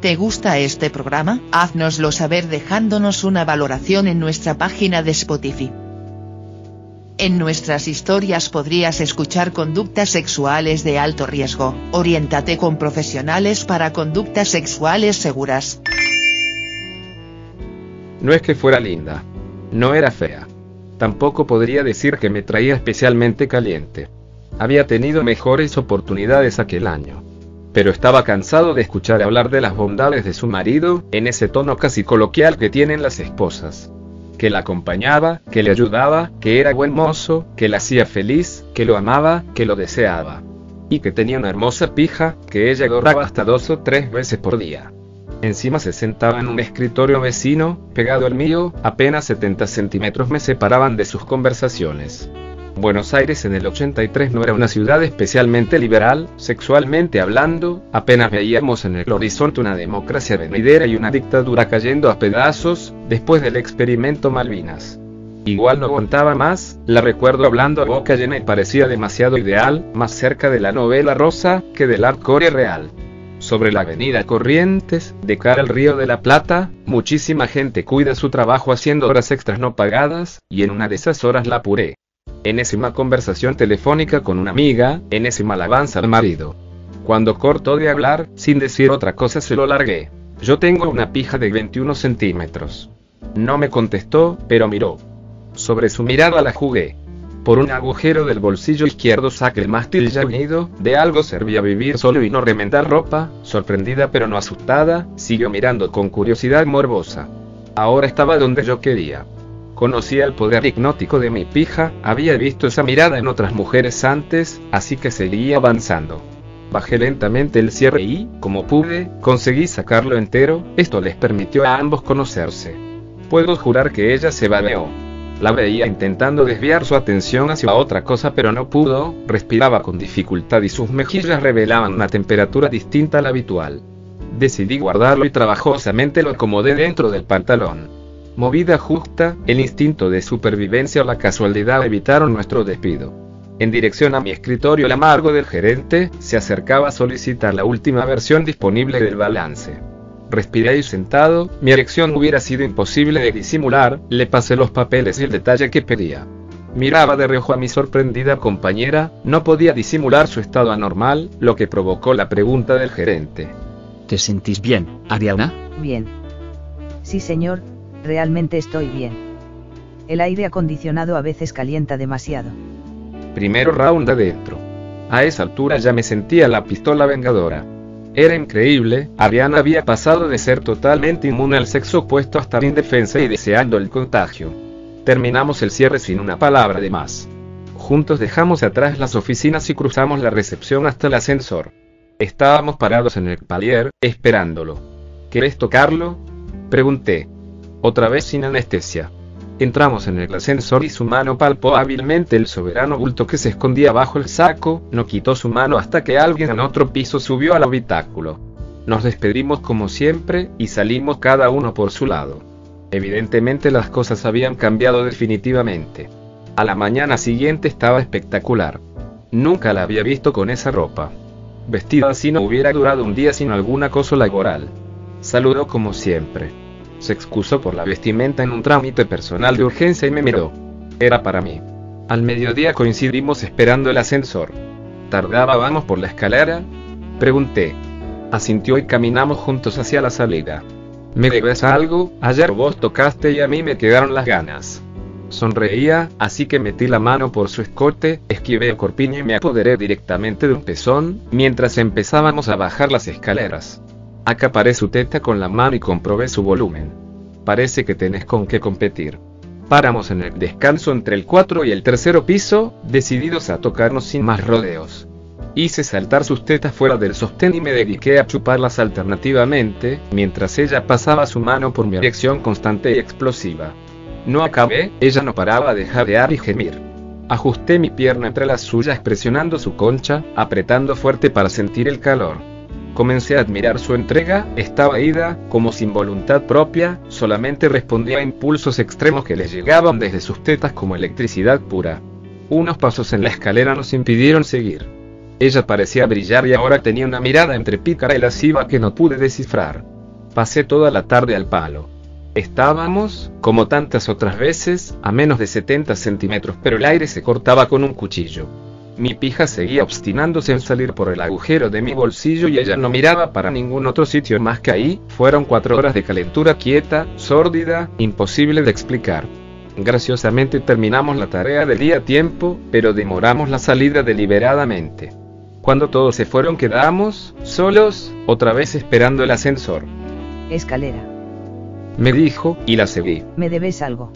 ¿Te gusta este programa? Haznoslo saber dejándonos una valoración en nuestra página de Spotify. En nuestras historias podrías escuchar conductas sexuales de alto riesgo. Oriéntate con profesionales para conductas sexuales seguras. No es que fuera linda. No era fea. Tampoco podría decir que me traía especialmente caliente. Había tenido mejores oportunidades aquel año. Pero estaba cansado de escuchar hablar de las bondades de su marido, en ese tono casi coloquial que tienen las esposas. Que la acompañaba, que le ayudaba, que era buen mozo, que la hacía feliz, que lo amaba, que lo deseaba. Y que tenía una hermosa pija, que ella gorraba hasta dos o tres veces por día. Encima se sentaba en un escritorio vecino, pegado al mío, apenas 70 centímetros me separaban de sus conversaciones. Buenos Aires en el 83 no era una ciudad especialmente liberal, sexualmente hablando, apenas veíamos en el horizonte una democracia venidera y una dictadura cayendo a pedazos, después del experimento Malvinas. Igual no aguantaba más, la recuerdo hablando a boca llena y parecía demasiado ideal, más cerca de la novela rosa que del hardcore real sobre la avenida Corrientes, de cara al río de la Plata, muchísima gente cuida su trabajo haciendo horas extras no pagadas, y en una de esas horas la apuré. Enésima conversación telefónica con una amiga, enésima alabanza al marido. Cuando cortó de hablar, sin decir otra cosa se lo largué. Yo tengo una pija de 21 centímetros. No me contestó, pero miró. Sobre su mirada la jugué. Por un agujero del bolsillo izquierdo saqué el mástil ya unido, de algo servía vivir solo y no remendar ropa, sorprendida pero no asustada, siguió mirando con curiosidad morbosa. Ahora estaba donde yo quería. Conocía el poder hipnótico de mi pija, había visto esa mirada en otras mujeres antes, así que seguí avanzando. Bajé lentamente el cierre y, como pude, conseguí sacarlo entero, esto les permitió a ambos conocerse. Puedo jurar que ella se babeó. La veía intentando desviar su atención hacia otra cosa pero no pudo, respiraba con dificultad y sus mejillas revelaban una temperatura distinta a la habitual. Decidí guardarlo y trabajosamente lo acomodé dentro del pantalón. Movida justa, el instinto de supervivencia o la casualidad evitaron nuestro despido. En dirección a mi escritorio el amargo del gerente, se acercaba a solicitar la última versión disponible del balance. Respiré y sentado, mi erección hubiera sido imposible de disimular, le pasé los papeles y el detalle que pedía. Miraba de reojo a mi sorprendida compañera, no podía disimular su estado anormal, lo que provocó la pregunta del gerente. ¿Te sentís bien, Ariana? Bien. Sí, señor, realmente estoy bien. El aire acondicionado a veces calienta demasiado. Primero round adentro. A esa altura ya me sentía la pistola vengadora. Era increíble, Ariana había pasado de ser totalmente inmune al sexo opuesto a estar indefensa y deseando el contagio. Terminamos el cierre sin una palabra de más. Juntos dejamos atrás las oficinas y cruzamos la recepción hasta el ascensor. Estábamos parados en el palier, esperándolo. ¿Querés tocarlo? Pregunté. Otra vez sin anestesia. Entramos en el ascensor y su mano palpó hábilmente el soberano bulto que se escondía bajo el saco, no quitó su mano hasta que alguien en otro piso subió al habitáculo. Nos despedimos como siempre, y salimos cada uno por su lado. Evidentemente las cosas habían cambiado definitivamente. A la mañana siguiente estaba espectacular. Nunca la había visto con esa ropa. Vestida así no hubiera durado un día sin algún acoso laboral. Saludó como siempre. Se excusó por la vestimenta en un trámite personal de urgencia y me miró. Era para mí. Al mediodía coincidimos esperando el ascensor. ¿Tardábamos por la escalera? Pregunté. Asintió y caminamos juntos hacia la salida. ¿Me debes algo? Ayer vos tocaste y a mí me quedaron las ganas. Sonreía, así que metí la mano por su escote, esquivé el corpiño y me apoderé directamente de un pezón, mientras empezábamos a bajar las escaleras. Acaparé su teta con la mano y comprobé su volumen. Parece que tenés con qué competir. Paramos en el descanso entre el 4 y el tercero piso, decididos a tocarnos sin más rodeos. Hice saltar sus tetas fuera del sostén y me dediqué a chuparlas alternativamente, mientras ella pasaba su mano por mi erección constante y explosiva. No acabé, ella no paraba de jadear y gemir. Ajusté mi pierna entre las suyas presionando su concha, apretando fuerte para sentir el calor. Comencé a admirar su entrega, estaba ida, como sin voluntad propia, solamente respondía a impulsos extremos que le llegaban desde sus tetas como electricidad pura. Unos pasos en la escalera nos impidieron seguir. Ella parecía brillar y ahora tenía una mirada entre pícara y lasciva que no pude descifrar. Pasé toda la tarde al palo. Estábamos, como tantas otras veces, a menos de 70 centímetros, pero el aire se cortaba con un cuchillo. Mi pija seguía obstinándose en salir por el agujero de mi bolsillo y ella no miraba para ningún otro sitio más que ahí. Fueron cuatro horas de calentura quieta, sórdida, imposible de explicar. Graciosamente terminamos la tarea del día a tiempo, pero demoramos la salida deliberadamente. Cuando todos se fueron quedamos, solos, otra vez esperando el ascensor. Escalera. Me dijo, y la seguí. Me debes algo.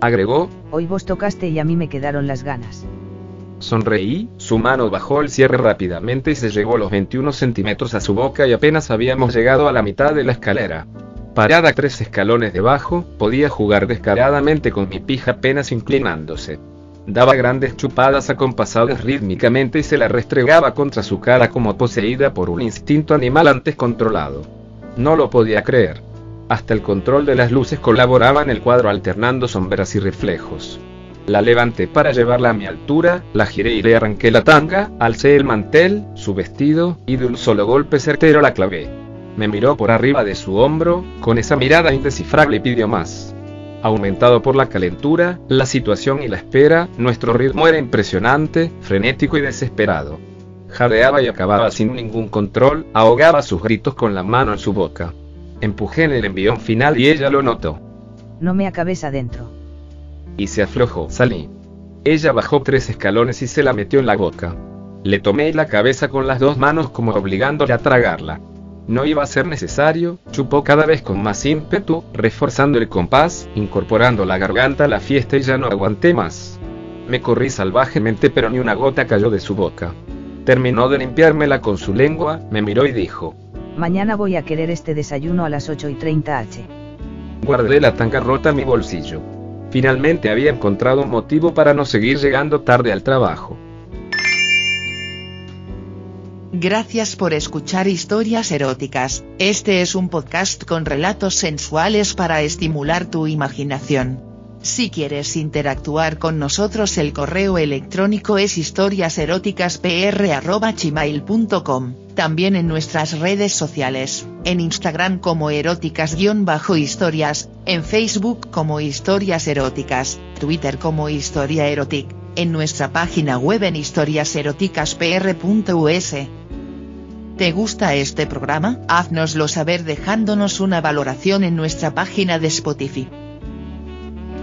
Agregó, Hoy vos tocaste y a mí me quedaron las ganas. Sonreí, su mano bajó el cierre rápidamente y se llegó los 21 centímetros a su boca y apenas habíamos llegado a la mitad de la escalera. Parada tres escalones debajo, podía jugar descaradamente con mi pija apenas inclinándose. Daba grandes chupadas acompasadas rítmicamente y se la restregaba contra su cara como poseída por un instinto animal antes controlado. No lo podía creer. Hasta el control de las luces colaboraba en el cuadro alternando sombras y reflejos. La levanté para llevarla a mi altura, la giré y le arranqué la tanga, alcé el mantel, su vestido, y de un solo golpe certero la clavé. Me miró por arriba de su hombro, con esa mirada indescifrable y pidió más. Aumentado por la calentura, la situación y la espera, nuestro ritmo era impresionante, frenético y desesperado. Jadeaba y acababa sin ningún control, ahogaba sus gritos con la mano en su boca. Empujé en el envión final y ella lo notó. No me acabes adentro. Y se aflojó. Salí. Ella bajó tres escalones y se la metió en la boca. Le tomé la cabeza con las dos manos como obligándole a tragarla. No iba a ser necesario, chupó cada vez con más ímpetu, reforzando el compás, incorporando la garganta a la fiesta y ya no aguanté más. Me corrí salvajemente pero ni una gota cayó de su boca. Terminó de limpiármela con su lengua, me miró y dijo, Mañana voy a querer este desayuno a las 8 y 30 h. guardé la tanga rota en mi bolsillo. Finalmente había encontrado un motivo para no seguir llegando tarde al trabajo. Gracias por escuchar historias eróticas. Este es un podcast con relatos sensuales para estimular tu imaginación. Si quieres interactuar con nosotros el correo electrónico es historiaseroticaspr@gmail.com. También en nuestras redes sociales, en Instagram como eróticas-historias, en Facebook como historias eróticas, Twitter como historia erotic, en nuestra página web en historiaseroticaspr.us. ¿Te gusta este programa? Haznoslo saber dejándonos una valoración en nuestra página de Spotify.